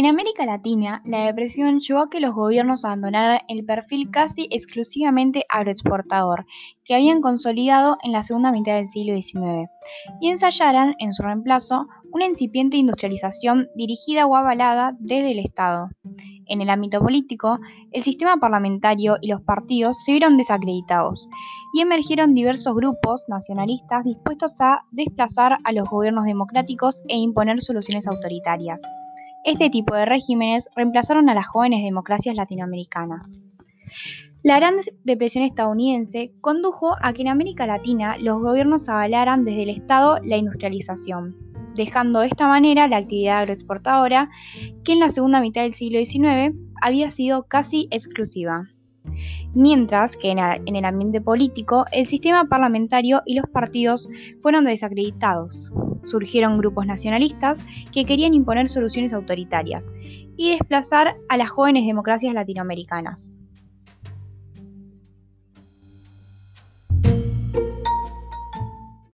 En América Latina, la depresión llevó a que los gobiernos abandonaran el perfil casi exclusivamente agroexportador que habían consolidado en la segunda mitad del siglo XIX y ensayaran, en su reemplazo, una incipiente industrialización dirigida o avalada desde el Estado. En el ámbito político, el sistema parlamentario y los partidos se vieron desacreditados y emergieron diversos grupos nacionalistas dispuestos a desplazar a los gobiernos democráticos e imponer soluciones autoritarias. Este tipo de regímenes reemplazaron a las jóvenes democracias latinoamericanas. La Gran Depresión estadounidense condujo a que en América Latina los gobiernos avalaran desde el Estado la industrialización, dejando de esta manera la actividad agroexportadora, que en la segunda mitad del siglo XIX había sido casi exclusiva. Mientras que en el ambiente político, el sistema parlamentario y los partidos fueron desacreditados, surgieron grupos nacionalistas que querían imponer soluciones autoritarias y desplazar a las jóvenes democracias latinoamericanas.